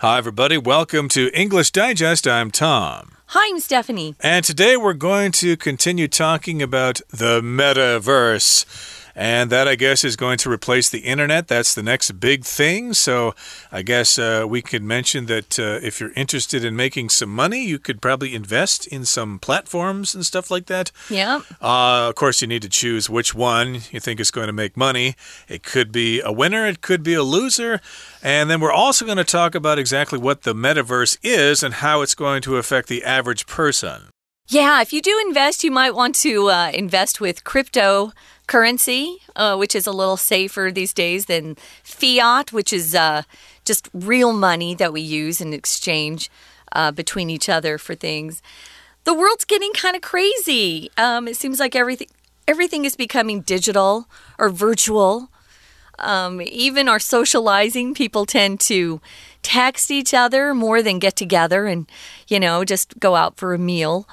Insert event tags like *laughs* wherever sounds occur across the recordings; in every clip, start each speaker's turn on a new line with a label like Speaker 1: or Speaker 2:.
Speaker 1: Hi, everybody. Welcome to English Digest. I'm Tom.
Speaker 2: Hi, I'm Stephanie.
Speaker 1: And today we're going to continue talking about the metaverse. And that, I guess, is going to replace the internet. That's the next big thing. So I guess uh, we could mention that uh, if you're interested in making some money, you could probably invest in some platforms and stuff like that.
Speaker 2: Yeah.
Speaker 1: Uh, of course, you need to choose which one you think is going to make money. It could be a winner, it could be a loser. And then we're also going to talk about exactly what the metaverse is and how it's going to affect the average person.
Speaker 2: Yeah, if you do invest, you might want to uh, invest with crypto currency, uh, which is a little safer these days than fiat, which is uh, just real money that we use in exchange uh, between each other for things. The world's getting kind of crazy. Um, it seems like everything everything is becoming digital or virtual. Um, even our socializing, people tend to text each other more than get together and, you know, just go out for a meal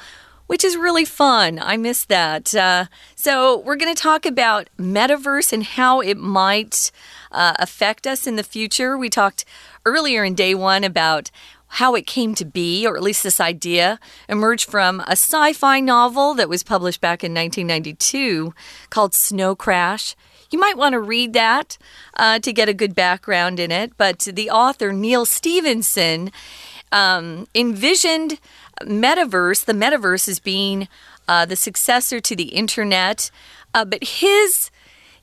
Speaker 2: which is really fun. I miss that. Uh, so, we're going to talk about metaverse and how it might uh, affect us in the future. We talked earlier in day one about how it came to be, or at least this idea emerged from a sci fi novel that was published back in 1992 called Snow Crash. You might want to read that uh, to get a good background in it. But the author, Neal Stephenson, um, envisioned metaverse, the metaverse is being uh, the successor to the internet. Uh, but his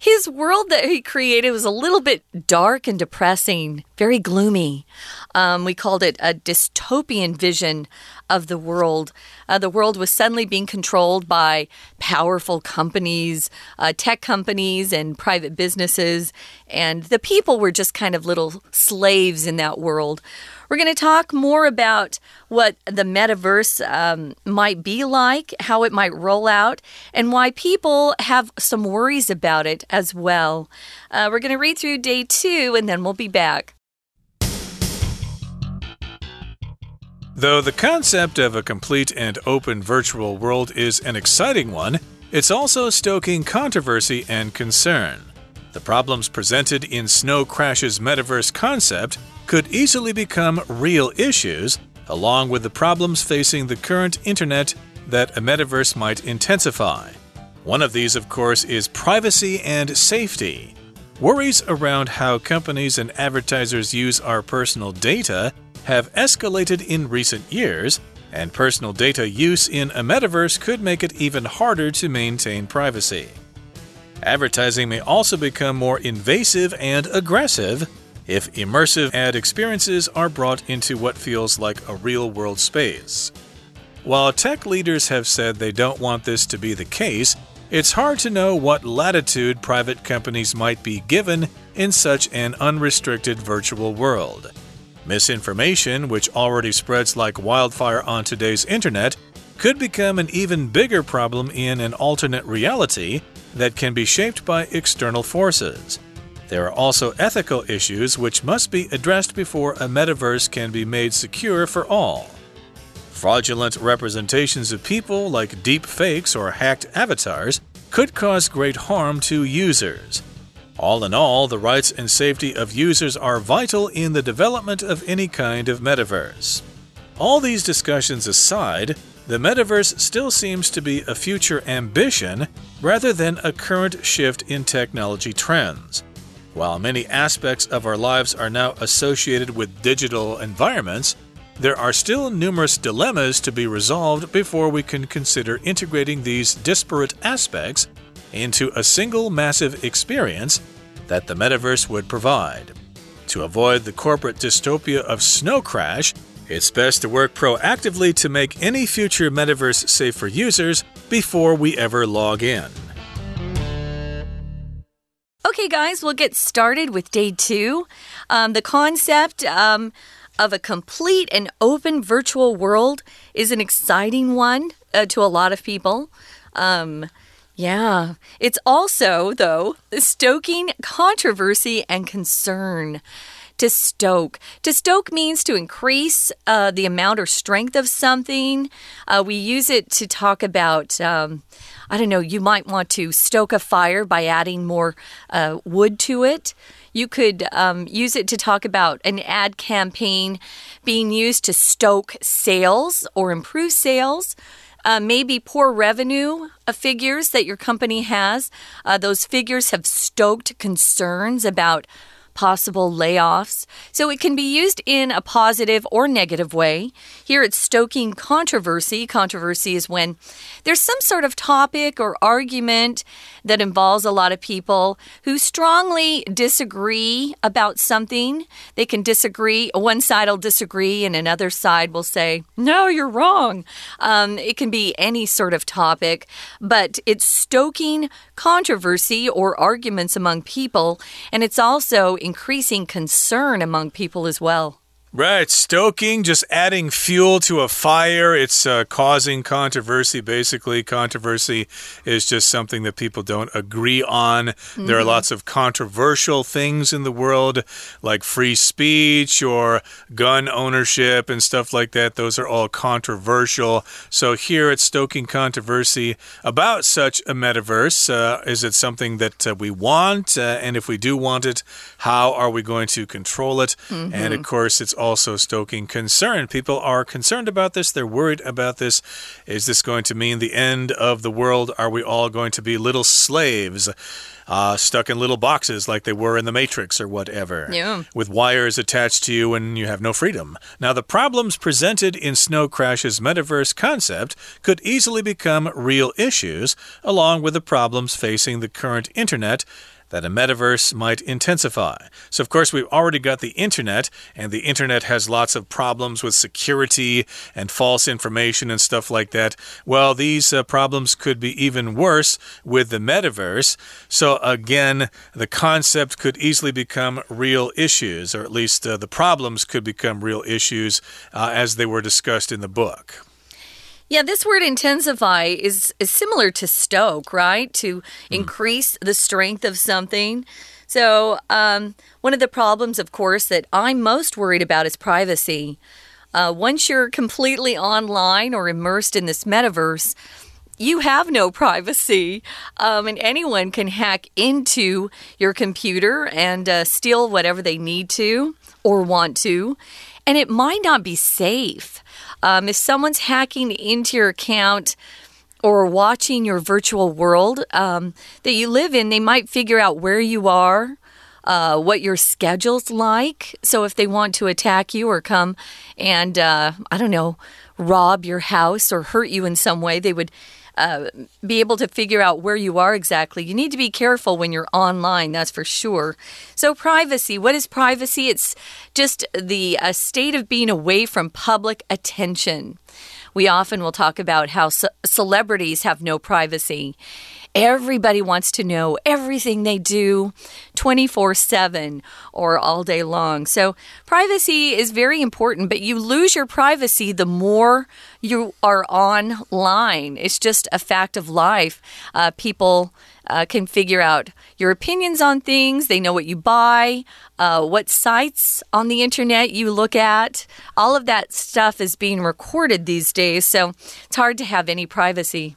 Speaker 2: his world that he created was a little bit dark and depressing, very gloomy. Um, we called it a dystopian vision of the world. Uh, the world was suddenly being controlled by powerful companies, uh, tech companies, and private businesses, and the people were just kind of little slaves in that world. We're going to talk more about what the metaverse um, might be like, how it might roll out, and why people have some worries about it as well. Uh, we're going to read through day two and then we'll be back.
Speaker 1: Though the concept of a complete and open virtual world is an exciting one, it's also stoking controversy and concern. The problems presented in Snow Crash's metaverse concept could easily become real issues, along with the problems facing the current internet that a metaverse might intensify. One of these, of course, is privacy and safety. Worries around how companies and advertisers use our personal data have escalated in recent years, and personal data use in a metaverse could make it even harder to maintain privacy. Advertising may also become more invasive and aggressive if immersive ad experiences are brought into what feels like a real world space. While tech leaders have said they don't want this to be the case, it's hard to know what latitude private companies might be given in such an unrestricted virtual world. Misinformation, which already spreads like wildfire on today's internet, could become an even bigger problem in an alternate reality that can be shaped by external forces. There are also ethical issues which must be addressed before a metaverse can be made secure for all. Fraudulent representations of people, like deep fakes or hacked avatars, could cause great harm to users. All in all, the rights and safety of users are vital in the development of any kind of metaverse. All these discussions aside, the metaverse still seems to be a future ambition rather than a current shift in technology trends. While many aspects of our lives are now associated with digital environments, there are still numerous dilemmas to be resolved before we can consider integrating these disparate aspects into a single massive experience that the metaverse would provide. To avoid the corporate dystopia of Snow Crash, it's best to work proactively to make any future metaverse safe for users before we ever log in.
Speaker 2: Okay, guys, we'll get started with day two. Um, the concept um, of a complete and open virtual world is an exciting one uh, to a lot of people. Um, yeah, it's also, though, stoking controversy and concern. To stoke. To stoke means to increase uh, the amount or strength of something. Uh, we use it to talk about. Um, I don't know, you might want to stoke a fire by adding more uh, wood to it. You could um, use it to talk about an ad campaign being used to stoke sales or improve sales. Uh, maybe poor revenue uh, figures that your company has. Uh, those figures have stoked concerns about possible layoffs. So it can be used in a positive or negative way. Here it's stoking controversy. Controversy is when there's some sort of topic or argument that involves a lot of people who strongly disagree about something. They can disagree, one side will disagree, and another side will say, No, you're wrong. Um, it can be any sort of topic, but it's stoking controversy or arguments among people, and it's also increasing concern among people as well.
Speaker 1: Right, stoking, just adding fuel to a fire. It's uh, causing controversy. Basically, controversy is just something that people don't agree on. Mm -hmm. There are mm-hmm. lots of controversial things in the world, like free speech or gun ownership and stuff like that. Those are all controversial. So, here it's stoking controversy about such a metaverse. Uh, is it something that uh, we want? Uh, and if we do want it, how are we going to control it? Mm -hmm. And of course, it's also stoking concern. People are concerned about this, they're worried about this. Is this going to mean the end of the world? Are we all going to be little slaves? Uh, stuck in little boxes like they were in the Matrix or whatever,
Speaker 2: yeah.
Speaker 1: with wires attached to you and you have no freedom. Now, the problems presented in Snow Crash's metaverse concept could easily become real issues, along with the problems facing the current internet that a metaverse might intensify. So, of course, we've already got the internet, and the internet has lots of problems with security and false information and stuff like that. Well, these uh, problems could be even worse with the metaverse. So, again, the concept could easily become real issues, or at least uh, the problems could become real issues uh, as they were discussed in the book.
Speaker 2: Yeah, this word intensify is, is similar to stoke, right? To mm. increase the strength of something. So, um, one of the problems, of course, that I'm most worried about is privacy. Uh, once you're completely online or immersed in this metaverse, you have no *laughs* privacy, um, and anyone can hack into your computer and uh, steal whatever they need to or want to, and it might not be safe. Um, if someone's hacking into your account, or watching your virtual world um, that you live in, they might figure out where you are, uh, what your schedule's like. So if they want to attack you or come and, uh, I don't know, rob your house or hurt you in some way, they would uh, be able to figure out where you are exactly. You need to be careful when you're online, that's for sure. So, privacy what is privacy? It's just the uh, state of being away from public attention. We often will talk about how ce celebrities have no privacy. Everybody wants to know everything they do 24 7 or all day long. So, privacy is very important, but you lose your privacy the more you are online. It's just a fact of life. Uh, people uh, can figure out your opinions on things, they know what you buy, uh, what sites on the internet you look at. All of that stuff is being recorded these days, so it's hard to have any privacy.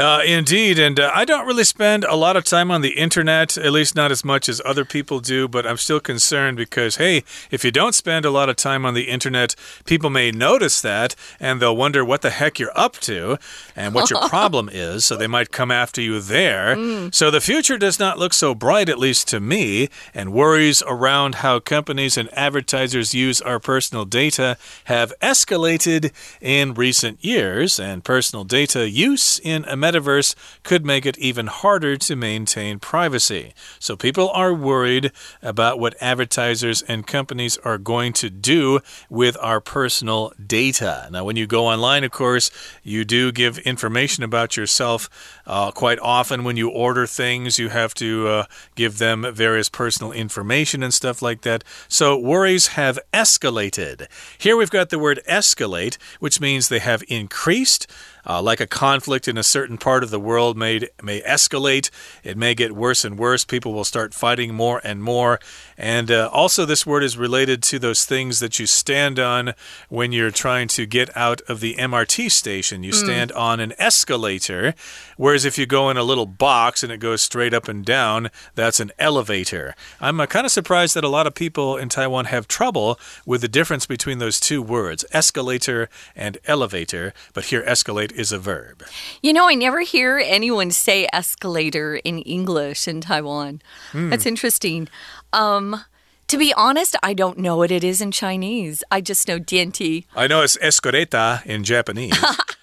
Speaker 1: Uh, indeed, and uh, I don't really spend a lot of time on the internet, at least not as much as other people do, but I'm still concerned because, hey, if you don't spend a lot of time on the internet, people may notice that and they'll wonder what the heck you're up to and what your *laughs* problem is, so they might come after you there. Mm. So the future does not look so bright, at least to me, and worries around how companies and advertisers use our personal data have escalated in recent years, and personal data use in America metaverse could make it even harder to maintain privacy. So people are worried about what advertisers and companies are going to do with our personal data. Now, when you go online, of course, you do give information about yourself. Uh, quite often, when you order things, you have to uh, give them various personal information and stuff like that. So worries have escalated. Here we've got the word escalate, which means they have increased. Uh, like a conflict in a certain part of the world may, may escalate, it may get worse and worse. People will start fighting more and more. And uh, also, this word is related to those things that you stand on when you're trying to get out of the MRT station. You mm. stand on an escalator, whereas if you go in a little box and it goes straight up and down, that's an elevator. I'm uh, kind of surprised that a lot of people in Taiwan have trouble with the difference between those two words, escalator and elevator, but here escalate is a verb.
Speaker 2: You know, I never hear anyone say escalator in English in Taiwan. Mm. That's interesting. Um, to be honest, I don't know what it is in Chinese. I just know dianti.
Speaker 1: I know it's escaleta in Japanese. *laughs*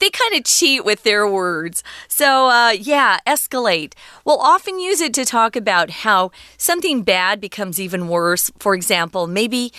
Speaker 2: they kind of cheat with their words. So, uh, yeah, escalate. We'll often use it to talk about how something bad becomes even worse. For example, maybe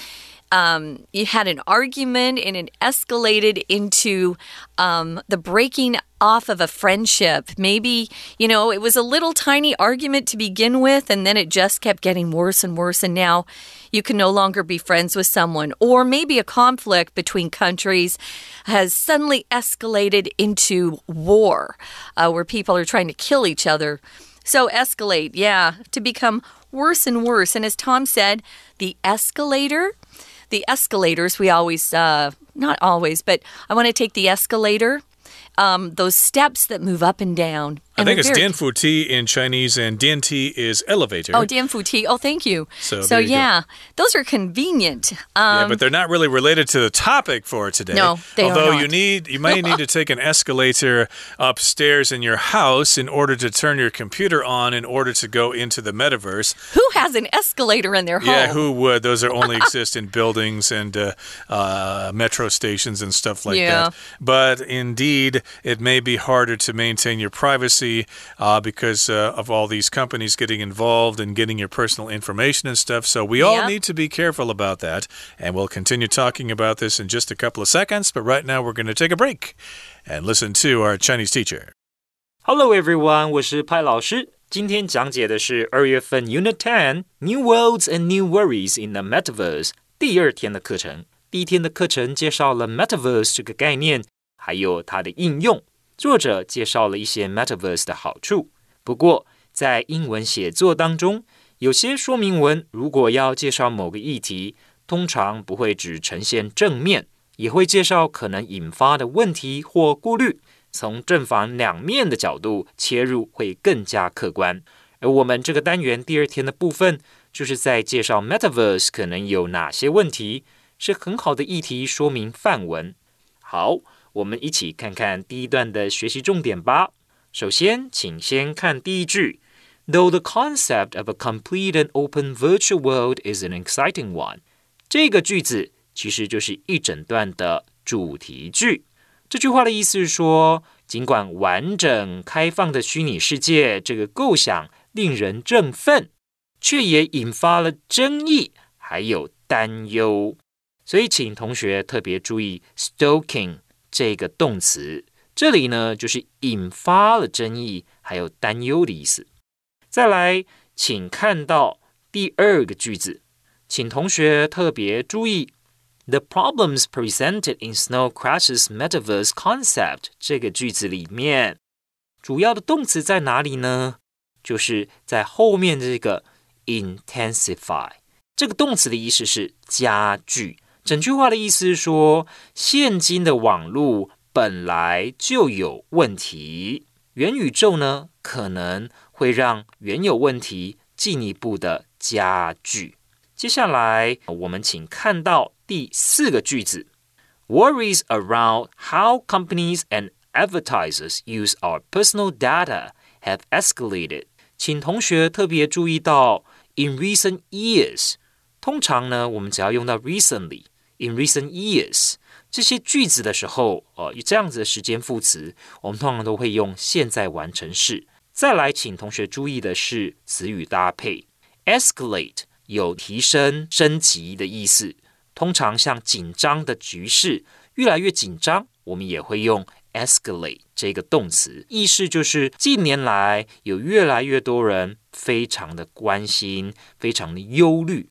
Speaker 2: um, you had an argument and it escalated into um, the breaking off of a friendship. Maybe, you know, it was a little tiny argument to begin with, and then it just kept getting worse and worse, and now you can no longer be friends with someone. Or maybe a conflict between countries has suddenly escalated into war, uh, where people are trying to kill each other. So, escalate, yeah, to become worse and worse. And as Tom said, the escalator the escalators, we always, uh, not always, but I want to take the escalator um, those steps that move up and down.
Speaker 1: I think it's Dianfu Ti in Chinese, and Dian Ti is elevator.
Speaker 2: Oh, Dianfu Ti. Oh, thank you. So, so yeah, go. those are convenient.
Speaker 1: Um, yeah, but they're not really related to the topic for today.
Speaker 2: No, they
Speaker 1: Although you need, you might *laughs* need to take an escalator upstairs in your house in order to turn your computer on in order to go into the metaverse.
Speaker 2: Who has an escalator in their home?
Speaker 1: Yeah, who would? Those are only *laughs* exist in buildings and uh, uh, metro stations and stuff like yeah. that. But indeed, it may be harder to maintain your privacy uh, because uh, of all these companies getting involved and getting your personal information and stuff. So we all need to be careful about that. And we'll continue talking about this in just a couple of seconds. But right now, we're going to take a break and listen to our Chinese teacher.
Speaker 3: Hello everyone，我是派老师。今天讲解的是二月份 Unit Ten New Worlds and New Worries in the Metaverse 第二天的课程。第一天的课程介绍了 Metaverse 这个概念，还有它的应用。 作者介绍了一些 Metaverse 的好处。不过，在英文写作当中，有些说明文如果要介绍某个议题，通常不会只呈现正面，也会介绍可能引发的问题或顾虑，从正反两面的角度切入，会更加客观。而我们这个单元第二天的部分，就是在介绍 Metaverse 可能有哪些问题，是很好的议题说明范文。好。我们一起看看第一段的学习重点吧。首先，请先看第一句：Though the concept of a complete and open virtual world is an exciting one，这个句子其实就是一整段的主题句。这句话的意思是说，尽管完整开放的虚拟世界这个构想令人振奋，却也引发了争议还有担忧。所以，请同学特别注意 “stoking”。这个动词这里呢，就是引发了争议还有担忧的意思。再来，请看到第二个句子，请同学特别注意，the problems presented in Snow Crash's metaverse concept 这个句子里面，主要的动词在哪里呢？就是在后面这个 intensify 这个动词的意思是加剧。整句话的意思是说，现今的网络本来就有问题，元宇宙呢可能会让原有问题进一步的加剧。接下来，我们请看到第四个句子：Worries around how companies and advertisers use our personal data have escalated。请同学特别注意到，in recent years，通常呢，我们只要用到 recently。In recent years 这些句子的时候，呃，这样子的时间副词，我们通常都会用现在完成式。再来，请同学注意的是词语搭配，escalate 有提升、升级的意思。通常像紧张的局势越来越紧张，我们也会用 escalate 这个动词，意思就是近年来有越来越多人非常的关心，非常的忧虑。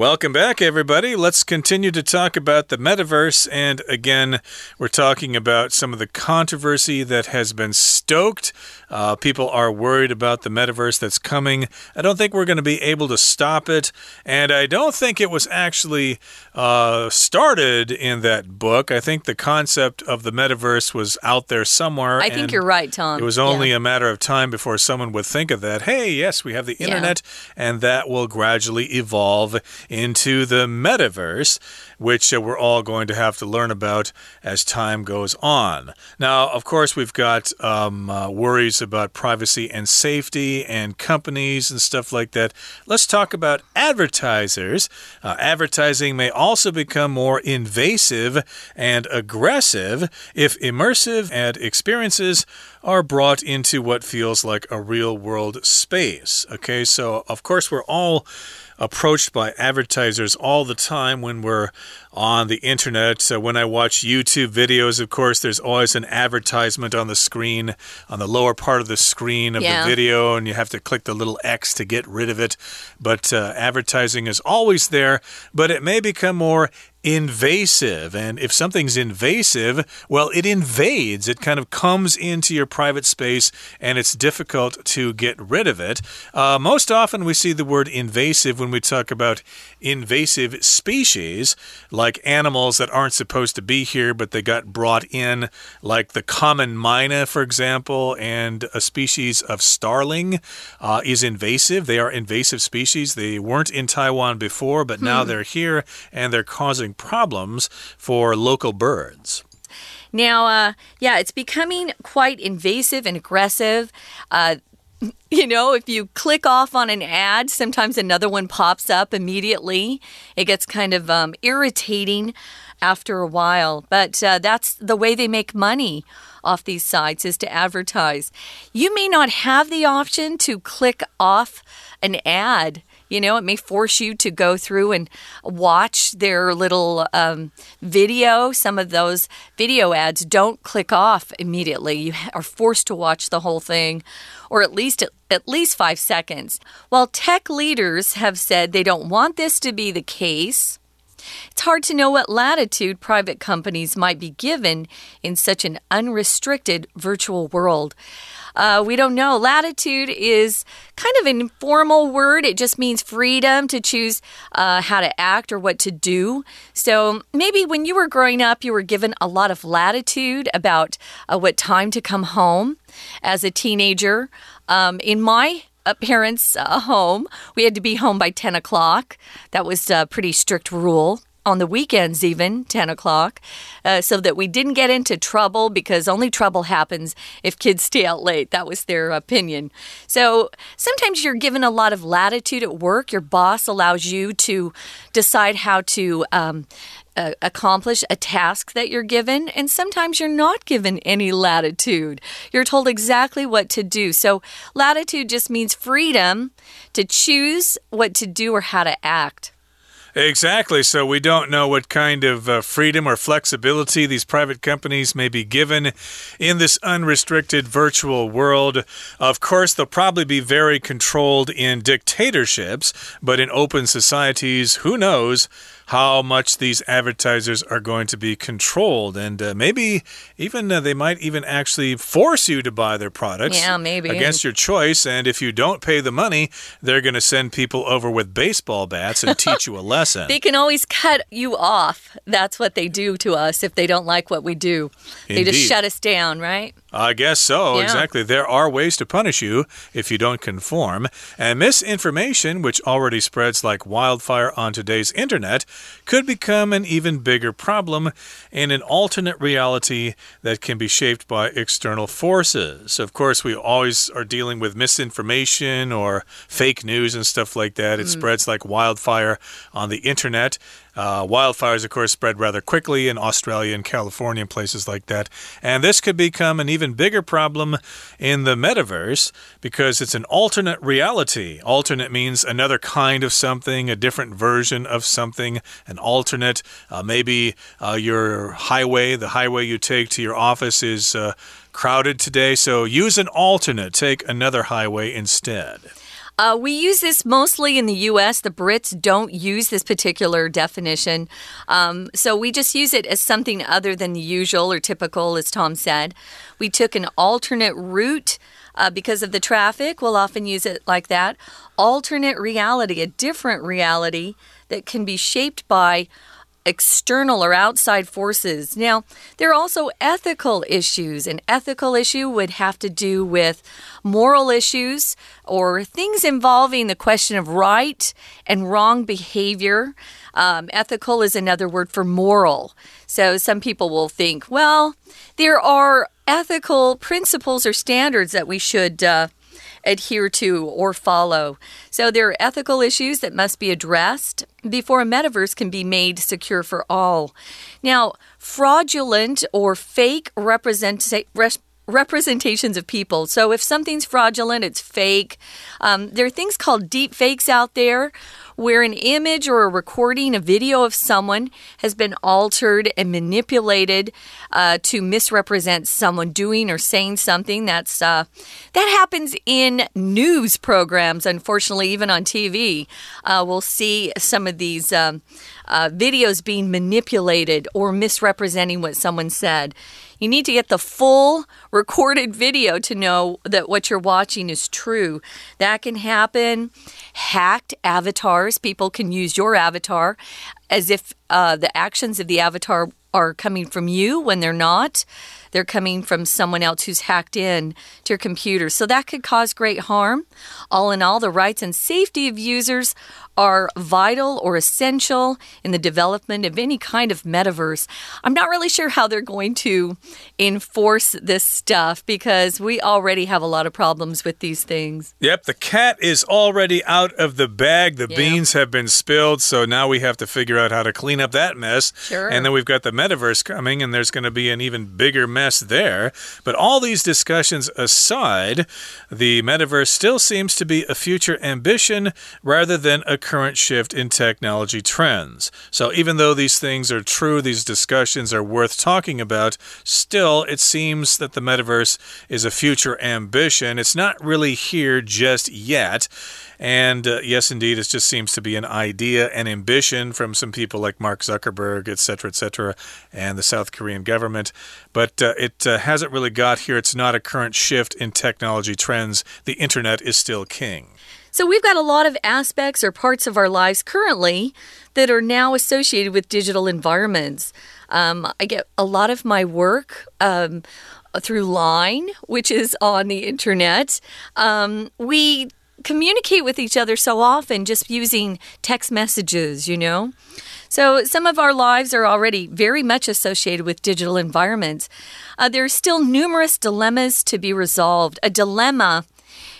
Speaker 1: Welcome back, everybody. Let's continue to talk about the metaverse. And again, we're talking about some of the controversy that has been stoked. Uh, people are worried about the metaverse that's coming. I don't think we're going to be able to stop it. And I don't think it was actually uh, started in that book. I think the concept of the metaverse was out there somewhere.
Speaker 2: I think you're right, Tom.
Speaker 1: It was only yeah. a matter of time before someone would think of that. Hey, yes, we have the internet, yeah. and that will gradually evolve into the metaverse, which uh, we're all going to have to learn about as time goes on. Now, of course, we've got um, uh, worries about privacy and safety and companies and stuff like that. Let's talk about advertisers. Uh, advertising may also become more invasive and aggressive if immersive ad experiences are brought into what feels like a real world space. Okay, so of course, we're all approached by advertisers all the time when we're on the internet. So when I watch YouTube videos, of course, there's always an advertisement on the screen, on the lower part of the screen of yeah. the video, and you have to click the little X to get rid of it. But uh, advertising is always there, but it may become more invasive. And if something's invasive, well, it invades. It kind of comes into your private space and it's difficult to get rid of it. Uh, most often, we see the word invasive when we talk about invasive species, like animals that aren't supposed to be here, but they got brought in, like the common myna, for example, and a species of starling uh, is invasive. They are invasive species. They weren't in Taiwan before, but now hmm. they're here and they're causing problems for local birds.
Speaker 2: Now, uh, yeah, it's becoming quite invasive and aggressive. Uh, *laughs* you know, if you click off on an ad, sometimes another one pops up immediately. It gets kind of um, irritating after a while, but uh, that's the way they make money off these sites is to advertise. You may not have the option to click off an ad you know, it may force you to go through and watch their little um, video. Some of those video ads don't click off immediately. You are forced to watch the whole thing, or at least at least five seconds. While tech leaders have said they don't want this to be the case. It's hard to know what latitude private companies might be given in such an unrestricted virtual world. Uh, we don't know. Latitude is kind of an informal word. It just means freedom to choose uh, how to act or what to do. So maybe when you were growing up, you were given a lot of latitude about uh, what time to come home as a teenager. Um, in my uh, parents' uh, home, we had to be home by 10 o'clock. That was a pretty strict rule on the weekends, even 10 o'clock, uh, so that we didn't get into trouble because only trouble happens if kids stay out late. That was their opinion. So sometimes you're given a lot of latitude at work. Your boss allows you to decide how to. Um, accomplish a task that you're given, and sometimes you're not given any latitude. You're told exactly what to do. So, latitude just means freedom to choose what to do or how to act.
Speaker 1: Exactly. So we don't know what kind of uh, freedom or flexibility these private companies may be given in this unrestricted virtual world. Of course, they'll probably be very controlled in dictatorships, but in open societies, who knows? how much these advertisers are going to be controlled. And uh, maybe even uh, they might even actually force you to buy their products.
Speaker 2: Yeah, maybe.
Speaker 1: Against your choice. And if you don't pay the money, they're going to send people over with baseball bats and teach you a *laughs* lesson.
Speaker 2: They can always cut you off. That's what they do to us if they don't like what we do. Indeed. They just shut us down, right?
Speaker 1: I guess so, yeah. exactly. There are ways to punish you if you don't conform. And misinformation, which already spreads like wildfire on today's internet, could become an even bigger problem in an alternate reality that can be shaped by external forces. Of course, we always are dealing with misinformation or fake news and stuff like that. It mm. spreads like wildfire on the internet. Uh, wildfires, of course, spread rather quickly in Australia and California and places like that. And this could become an even bigger problem in the metaverse because it's an alternate reality. Alternate means another kind of something, a different version of something, an alternate. Uh, maybe uh, your highway, the highway you take to your office, is uh, crowded today, so use an alternate. Take another highway instead.
Speaker 2: Uh, we use this mostly in the US. The Brits don't use this particular definition. Um, so we just use it as something other than the usual or typical, as Tom said. We took an alternate route. Uh, because of the traffic, we'll often use it like that. Alternate reality, a different reality that can be shaped by external or outside forces. Now, there are also ethical issues. An ethical issue would have to do with moral issues or things involving the question of right and wrong behavior. Um, ethical is another word for moral. So some people will think, well, there are ethical principles or standards that we should. Uh, adhere to or follow. So there are ethical issues that must be addressed before a metaverse can be made secure for all. Now, fraudulent or fake representation representations of people. So if something's fraudulent, it's fake. Um, there are things called deep fakes out there where an image or a recording, a video of someone has been altered and manipulated uh, to misrepresent someone doing or saying something. That's uh, that happens in news programs. Unfortunately, even on TV, uh, we'll see some of these. Um, uh, videos being manipulated or misrepresenting what someone said. You need to get the full recorded video to know that what you're watching is true. That can happen. Hacked avatars. People can use your avatar as if uh, the actions of the avatar are coming from you when they're not. They're coming from someone else who's hacked in to your computer. So that could cause great harm. All in all, the rights and safety of users are vital or essential in the development of any kind of metaverse. I'm not really sure how they're going to enforce this stuff because we already have a lot of problems with these things.
Speaker 1: Yep, the cat is already out of the bag. The yeah. beans have been spilled, so now we have to figure out how to clean up that mess.
Speaker 2: Sure.
Speaker 1: And then we've got the metaverse coming, and there's going to be an even bigger mess there. But all these discussions aside, the metaverse still seems to be a future ambition rather than a current shift in technology trends. So, even though these things are true, these discussions are worth talking about, still, it seems that the metaverse is a future ambition. It's not really here just yet. And uh, yes, indeed, it just seems to be an idea, an ambition from some people like Mark Zuckerberg, etc., etc., and the South Korean government. But uh, it uh, hasn't really got here. It's not a current shift in technology trends. The internet is still king.
Speaker 2: So we've got a lot of aspects or parts of our lives currently that are now associated with digital environments. Um, I get a lot of my work. Um, through Line, which is on the internet. Um, we communicate with each other so often just using text messages, you know? So, some of our lives are already very much associated with digital environments. Uh, there are still numerous dilemmas to be resolved. A dilemma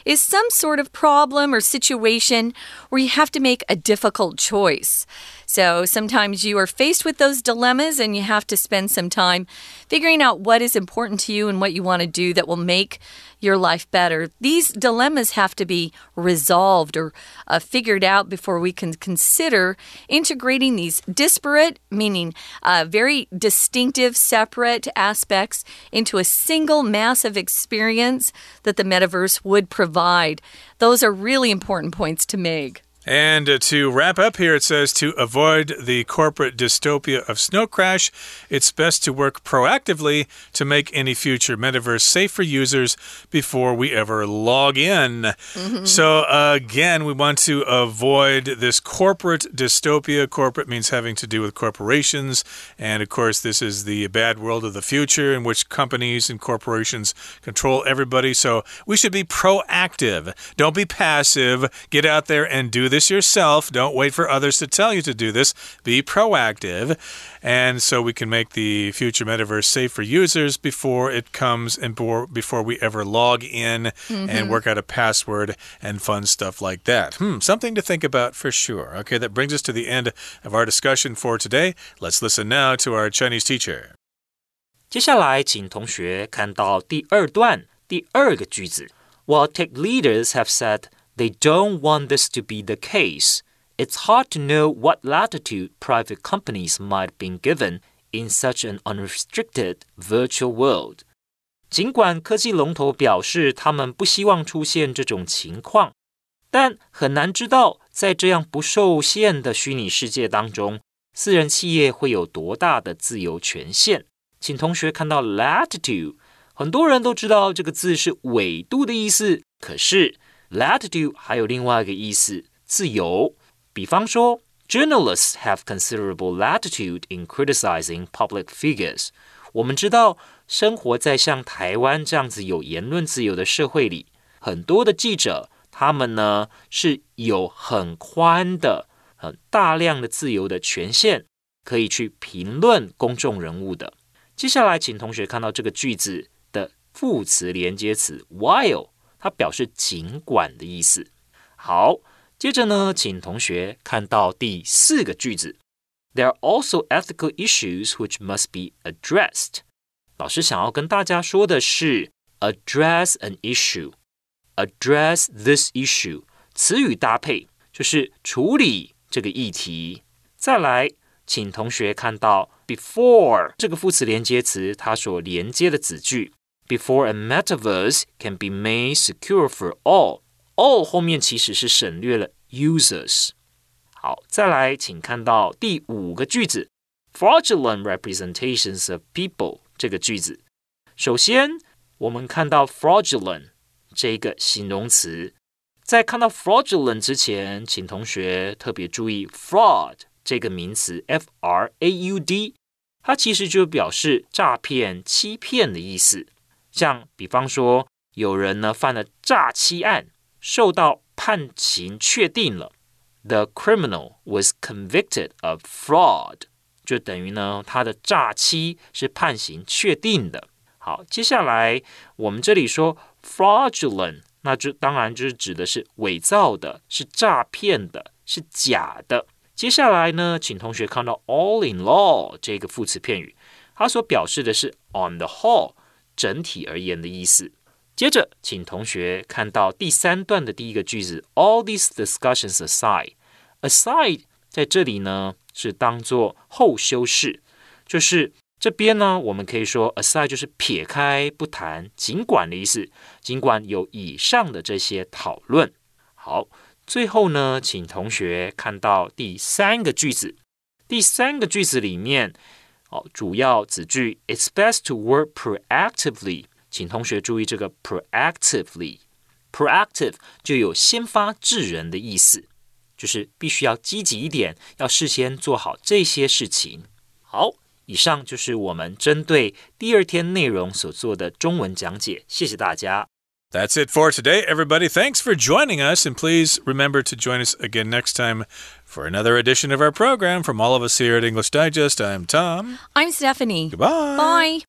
Speaker 2: is some sort of problem or situation where you have to make a difficult choice. So sometimes you are faced with those dilemmas and you have to spend some time figuring out what is important to you and what you want to do that will make your life better. These dilemmas have to be resolved or uh, figured out before we can consider integrating these disparate, meaning uh, very distinctive, separate aspects into a single massive experience that the metaverse would provide. Those are really important points to make.
Speaker 1: And uh, to wrap up here, it says to avoid the corporate dystopia of Snow Crash, it's best to work proactively to make any future metaverse safe for users before we ever log in. Mm -hmm. So, uh, again, we want to avoid this corporate dystopia. Corporate means having to do with corporations. And of course, this is the bad world of the future in which companies and corporations control everybody. So, we should be proactive. Don't be passive. Get out there and do this yourself. Don't wait for others to tell you to do this. Be proactive. And so we can make the future metaverse safe for users before it comes and before we ever log in mm -hmm. and mm-hmm. work out a password and fun stuff like that. Hmm, something to think about for sure. Okay, that brings us to the end of our discussion for today. Let's listen now to our Chinese teacher.
Speaker 3: 接下来，请同学看到第二段第二个句子。While tech leaders have said they don't want this to be the case. It's hard to know what latitude private companies might be given in such an unrestricted virtual world. 尽管科技龙头表示他们不希望出现这种情况， 但很难知道，在这样不受限的虚拟世界当中，私人企业会有多大的自由权限。请同学看到 latitude，很多人都知道这个字是纬度的意思，可是 latitude 还有另外一个意思，自由。比方说，journalists have considerable latitude in criticizing public figures。我们知道，生活在像台湾这样子有言论自由的社会里，很多的记者。他们呢是有很宽的、很大量的自由的权限，可以去评论公众人物的。接下来，请同学看到这个句子的副词连接词 while，它表示尽管的意思。好，接着呢，请同学看到第四个句子：There are also ethical issues which must be addressed。老师想要跟大家说的是，address an issue。Address this issue，词语搭配就是处理这个议题。再来，请同学看到 before 这个副词连接词，它所连接的子句 before a metaverse can be made secure for all，all 后面其实是省略了 users。好，再来，请看到第五个句子 fraudulent representations of people 这个句子。首先，我们看到 fraudulent。这个形容词，在看到 fraudulent 之前，请同学特别注意 fraud 这个名词，f r a u d，它其实就表示诈骗、欺骗的意思。 像比方说，有人呢犯了诈欺案，受到判刑确定了，the criminal was convicted of fraud，就等于呢他的诈欺是判刑确定的。好，接下来我们这里说。fraudulent，那就当然就是指的是伪造的，是诈骗的，是假的。接下来呢，请同学看到 all in all 这个副词片语，它所表示的是 on the whole 整体而言的意思。接着，请同学看到第三段的第一个句子，all these discussions aside，aside 在这里呢是当做后修饰，就是。这边呢，我们可以说 aside 就是撇开不谈，尽管的意思。尽管有以上的这些讨论，好，最后呢，请同学看到第三个句子。第三个句子里面，哦，主要子句 It's best to work proactively。请同学注意这个 proactively，proactive 就有先发制人的意思，就是必须要积极一点，要事先做好这些事情。好。以上就是我们针对第二天内容所做的中文讲解，谢谢大家。
Speaker 1: That's it for today, everybody. Thanks for joining us, and please remember to join us again next time for another edition of our program. From all of us here at English Digest, I'm Tom.
Speaker 2: I'm Stephanie.
Speaker 1: Goodbye.
Speaker 2: Bye.